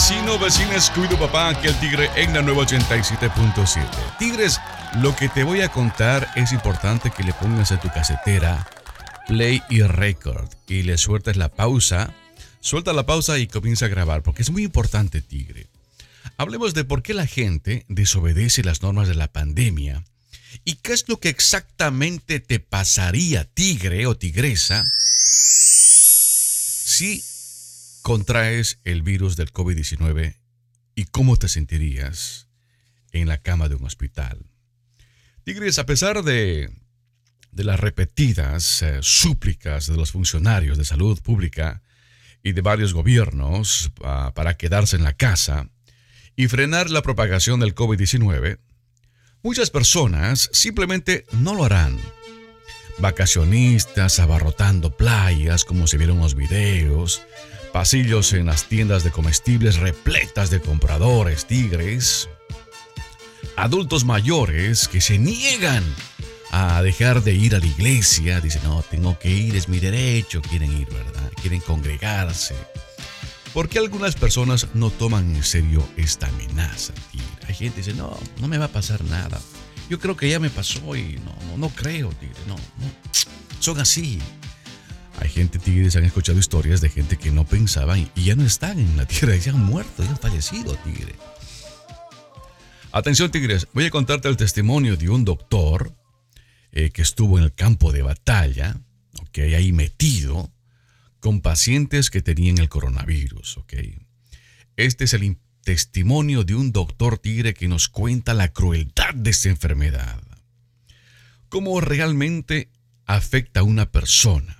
Vecino, vecines, cuido papá, que el tigre en la nueva 87.7. Tigres, lo que te voy a contar es importante que le pongas a tu casetera play y record y le sueltes la pausa. Suelta la pausa y comienza a grabar, porque es muy importante, tigre. Hablemos de por qué la gente desobedece las normas de la pandemia y qué es lo que exactamente te pasaría, tigre o tigresa, si contraes el virus del COVID-19 y cómo te sentirías en la cama de un hospital. Tigres, a pesar de, las repetidas eh, súplicas de los funcionarios de salud pública y de varios gobiernos ah, para quedarse en la casa y frenar la propagación del COVID-19, muchas personas simplemente no lo harán. Vacacionistas abarrotando playas como se vieron los videos, pasillos en las tiendas de comestibles repletas de compradores tigres, adultos mayores que se niegan a dejar de ir a la iglesia, dicen, no, tengo que ir, es mi derecho, quieren ir, ¿verdad? Quieren congregarse. ¿Por qué algunas personas no toman en serio esta amenaza? Hay gente que dice, no, no me va a pasar nada. Yo creo que ya me pasó y no, no, no creo, tigre, no, no. Son así. Hay gente, tigres, han escuchado historias de gente que no pensaban y ya no están en la tierra, ya han muerto, ya han fallecido, tigre. Atención, tigres, voy a contarte el testimonio de un doctor eh, que estuvo en el campo de batalla, ok, ahí metido, con pacientes que tenían el coronavirus, ok. Este es el testimonio de un doctor tigre que nos cuenta la crueldad de esta enfermedad. Cómo realmente afecta a una persona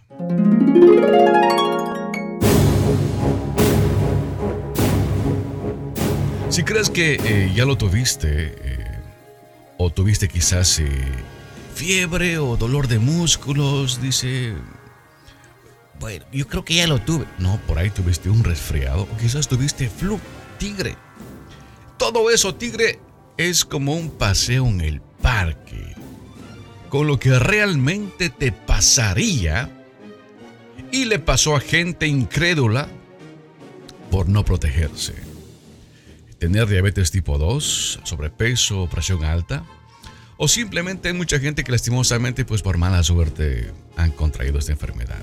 si crees que eh, ya lo tuviste, eh, o tuviste quizás eh, fiebre o dolor de músculos, dice, bueno, yo creo que ya lo tuve. No, por ahí tuviste un resfriado, o quizás tuviste flu, tigre. Todo eso, tigre, es como un paseo en el parque. Con lo que realmente te pasaría y le pasó a gente incrédula por no protegerse. Tener diabetes tipo 2, sobrepeso, presión alta, o simplemente hay mucha gente que lastimosamente pues por mala suerte han contraído esta enfermedad.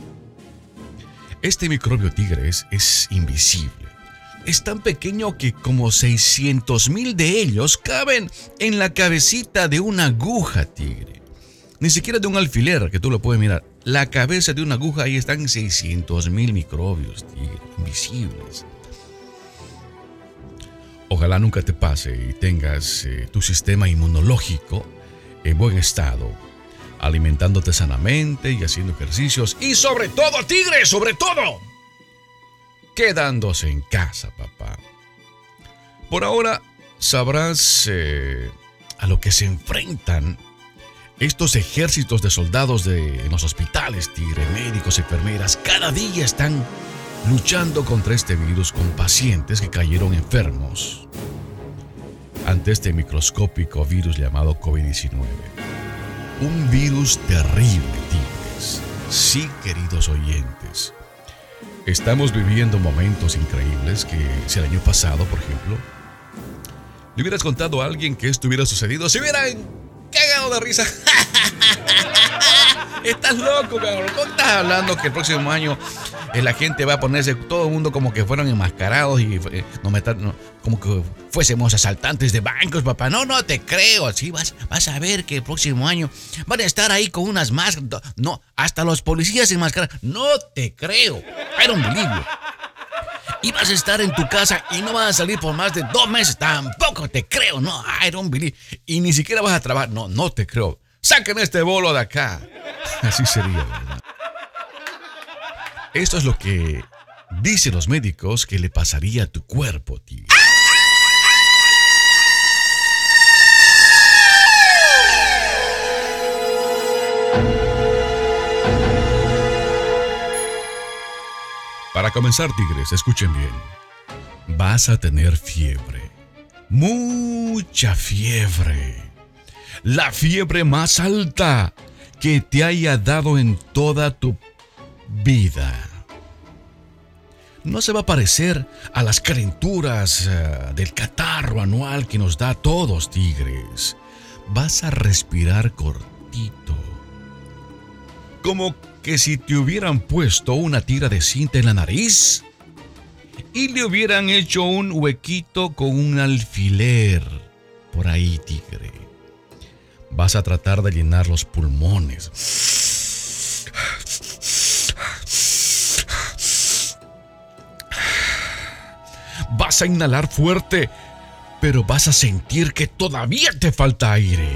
Este microbio tigres es invisible. Es tan pequeño que como 600 mil de ellos caben en la cabecita de una aguja tigre. Ni siquiera de un alfiler que tú lo puedes mirar la cabeza de una aguja, ahí están 600 mil microbios invisibles. Ojalá nunca te pase y tengas eh, tu sistema inmunológico en buen estado, alimentándote sanamente y haciendo ejercicios y sobre todo, tigre, sobre todo, quedándose en casa, papá. Por ahora sabrás eh, a lo que se enfrentan estos ejércitos de soldados de los hospitales, tigre, médicos, enfermeras, cada día están luchando contra este virus con pacientes que cayeron enfermos ante este microscópico virus llamado COVID-19. Un virus terrible, tigres. Sí, queridos oyentes. Estamos viviendo momentos increíbles que si el año pasado, por ejemplo, le hubieras contado a alguien que esto hubiera sucedido, si hubieran cagado de risa. Estás loco, cabrón. ¿Cómo estás hablando que el próximo año eh, la gente va a ponerse todo el mundo como que fueron enmascarados y eh, no como que fuésemos asaltantes de bancos, papá? No, no te creo. Así vas, vas a ver que el próximo año van a estar ahí con unas máscaras. No, hasta los policías enmascarados. No te creo. I don't believe y vas a estar en tu casa y no vas a salir por más de dos meses. Tampoco te creo, no, I don't believe. Y ni siquiera vas a trabajar. No, no te creo. Saquen este bolo de acá. Así sería, ¿verdad? Esto es lo que dicen los médicos que le pasaría a tu cuerpo, tío. Para comenzar, tigres, escuchen bien. Vas a tener fiebre. Mucha fiebre. La fiebre más alta que te haya dado en toda tu vida. no se va a parecer a las calenturas eh, del catarro anual que nos da a todos, tigres. Vas a respirar cortito. Como que si te hubieran puesto una tira de cinta en la nariz y le hubieran hecho un huequito con un alfiler. Por ahí, tigre. Vas a tratar de llenar los pulmones Vas a inhalar fuerte, pero vas a sentir que todavía te falta aire.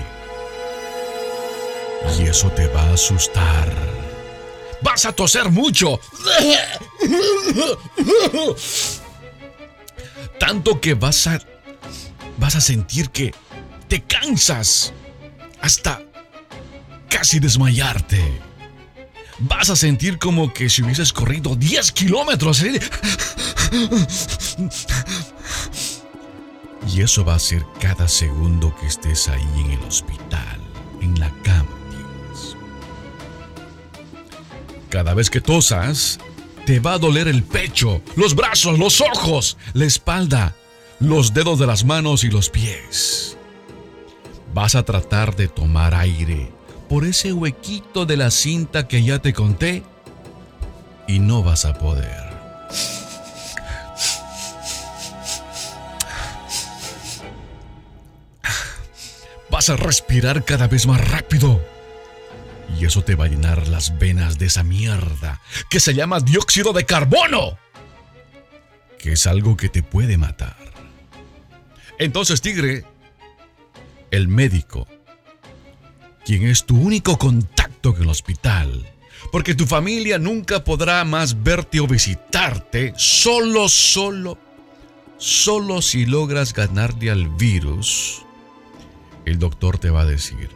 Y eso te va a asustar. Vas a toser mucho. Tanto que vas a vas a sentir que te cansas hasta casi desmayarte. Vas a sentir como que si hubieses corrido 10 kilómetros. ¿eh? Y eso va a ser cada segundo que estés ahí en el hospital, en la cama. Cada vez que tosas, te va a doler el pecho, los brazos, los ojos, la espalda, los dedos de las manos y los pies. Vas a tratar de tomar aire por ese huequito de la cinta que ya te conté y no vas a poder. Vas a respirar cada vez más rápido. Y eso te va a llenar las venas de esa mierda que se llama dióxido de carbono. Que es algo que te puede matar. Entonces, tigre, el médico quien es tu único contacto en el hospital, porque tu familia nunca podrá más verte o visitarte solo, solo, solo si logras ganarle al virus. El doctor te va a decir,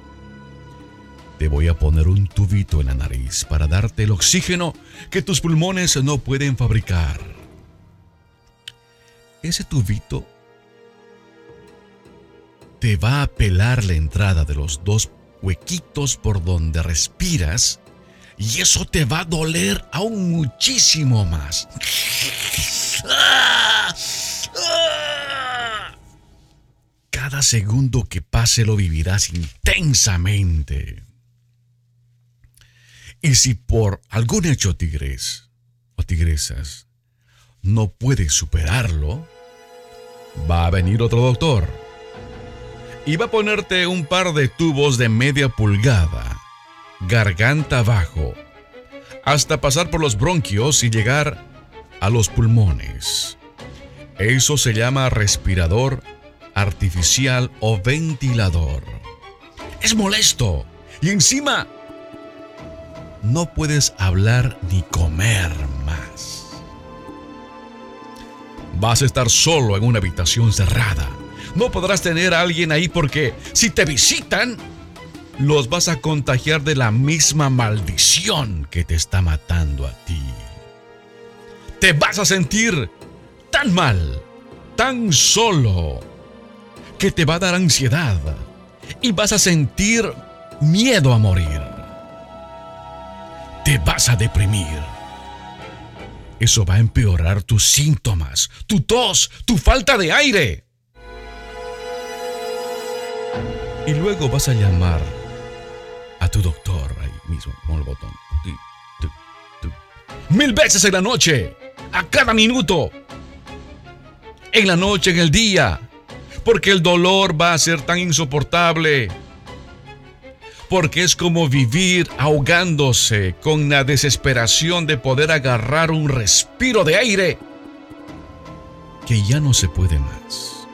te voy a poner un tubito en la nariz para darte el oxígeno que tus pulmones no pueden fabricar. Ese tubito te va a pelar la entrada de los dos huequitos por donde respiras y eso te va a doler aún muchísimo más. Cada segundo que pase lo vivirás intensamente. Y si por algún hecho tigres o tigresas no puedes superarlo, va a venir otro doctor y va a ponerte un par de tubos de media pulgada, garganta abajo, hasta pasar por los bronquios y llegar a los pulmones. Eso se llama respirador artificial o ventilador. Es molesto y encima no puedes hablar ni comer más. Vas a estar solo en una habitación cerrada no podrás tener a alguien ahí porque si te visitan, los vas a contagiar de la misma maldición que te está matando a ti. Te vas a sentir tan mal, tan solo, que te va a dar ansiedad y vas a sentir miedo a morir. Te vas a deprimir. Eso va a empeorar tus síntomas, tu tos, tu falta de aire. Y luego vas a llamar a tu doctor ahí mismo con el botón. Mil veces en la noche, a cada minuto. En la noche, en el día. Porque el dolor va a ser tan insoportable. Porque es como vivir ahogándose con la desesperación de poder agarrar un respiro de aire que ya no se puede más.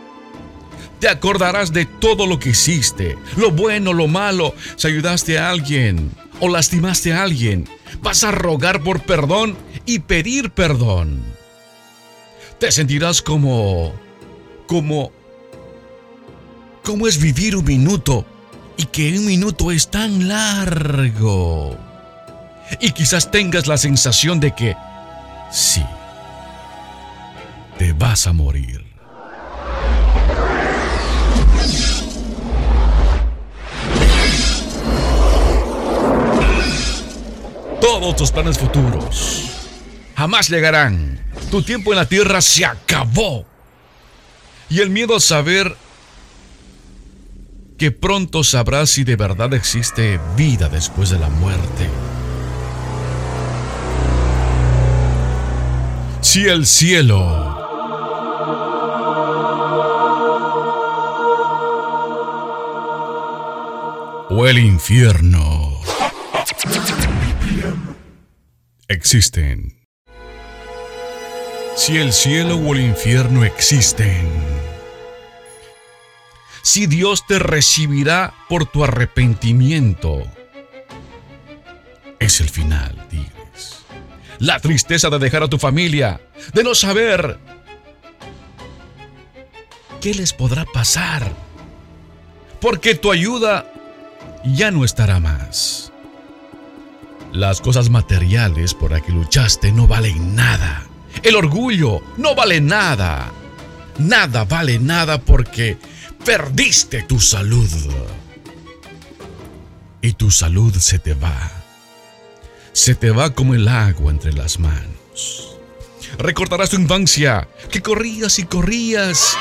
Te acordarás de todo lo que hiciste, lo bueno, lo malo, si ayudaste a alguien o lastimaste a alguien. Vas a rogar por perdón y pedir perdón. Te sentirás como... como... ¿Cómo es vivir un minuto? Y que un minuto es tan largo. Y quizás tengas la sensación de que... Sí. Te vas a morir. Todos tus planes futuros jamás llegarán Tu tiempo en la tierra se acabó. Y el miedo a saber que pronto sabrás si de verdad existe vida después de la muerte. Si el cielo o el infierno existen. Si el cielo o el infierno existen. Si Dios te recibirá por tu arrepentimiento. Es el final, Tigres. La tristeza de dejar a tu familia, de no saber qué les podrá pasar. Porque tu ayuda ya no estará más. Las cosas materiales por las que luchaste no valen nada. El orgullo no vale nada. Nada vale nada porque perdiste tu salud. Y tu salud se te va. Se te va como el agua entre las manos. Recordarás tu infancia, que corrías y corrías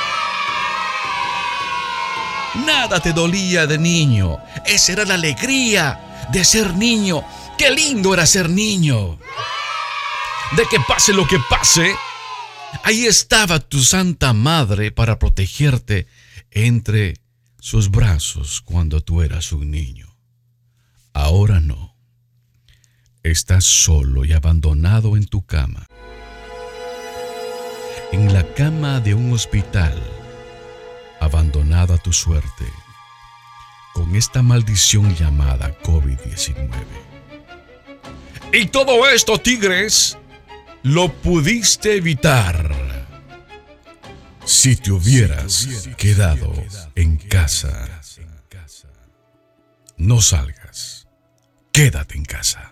Nada te dolía de niño. Esa era la alegría de ser niño. Qué lindo era ser niño. De que pase lo que pase, ahí estaba tu Santa Madre para protegerte entre sus brazos cuando tú eras un niño. Ahora no. Estás solo y abandonado en tu cama. En la cama de un hospital abandonada tu suerte con esta maldición llamada COVID-19. Y todo esto, tigres, lo pudiste evitar si te hubieras quedado en casa. No salgas, quédate en casa.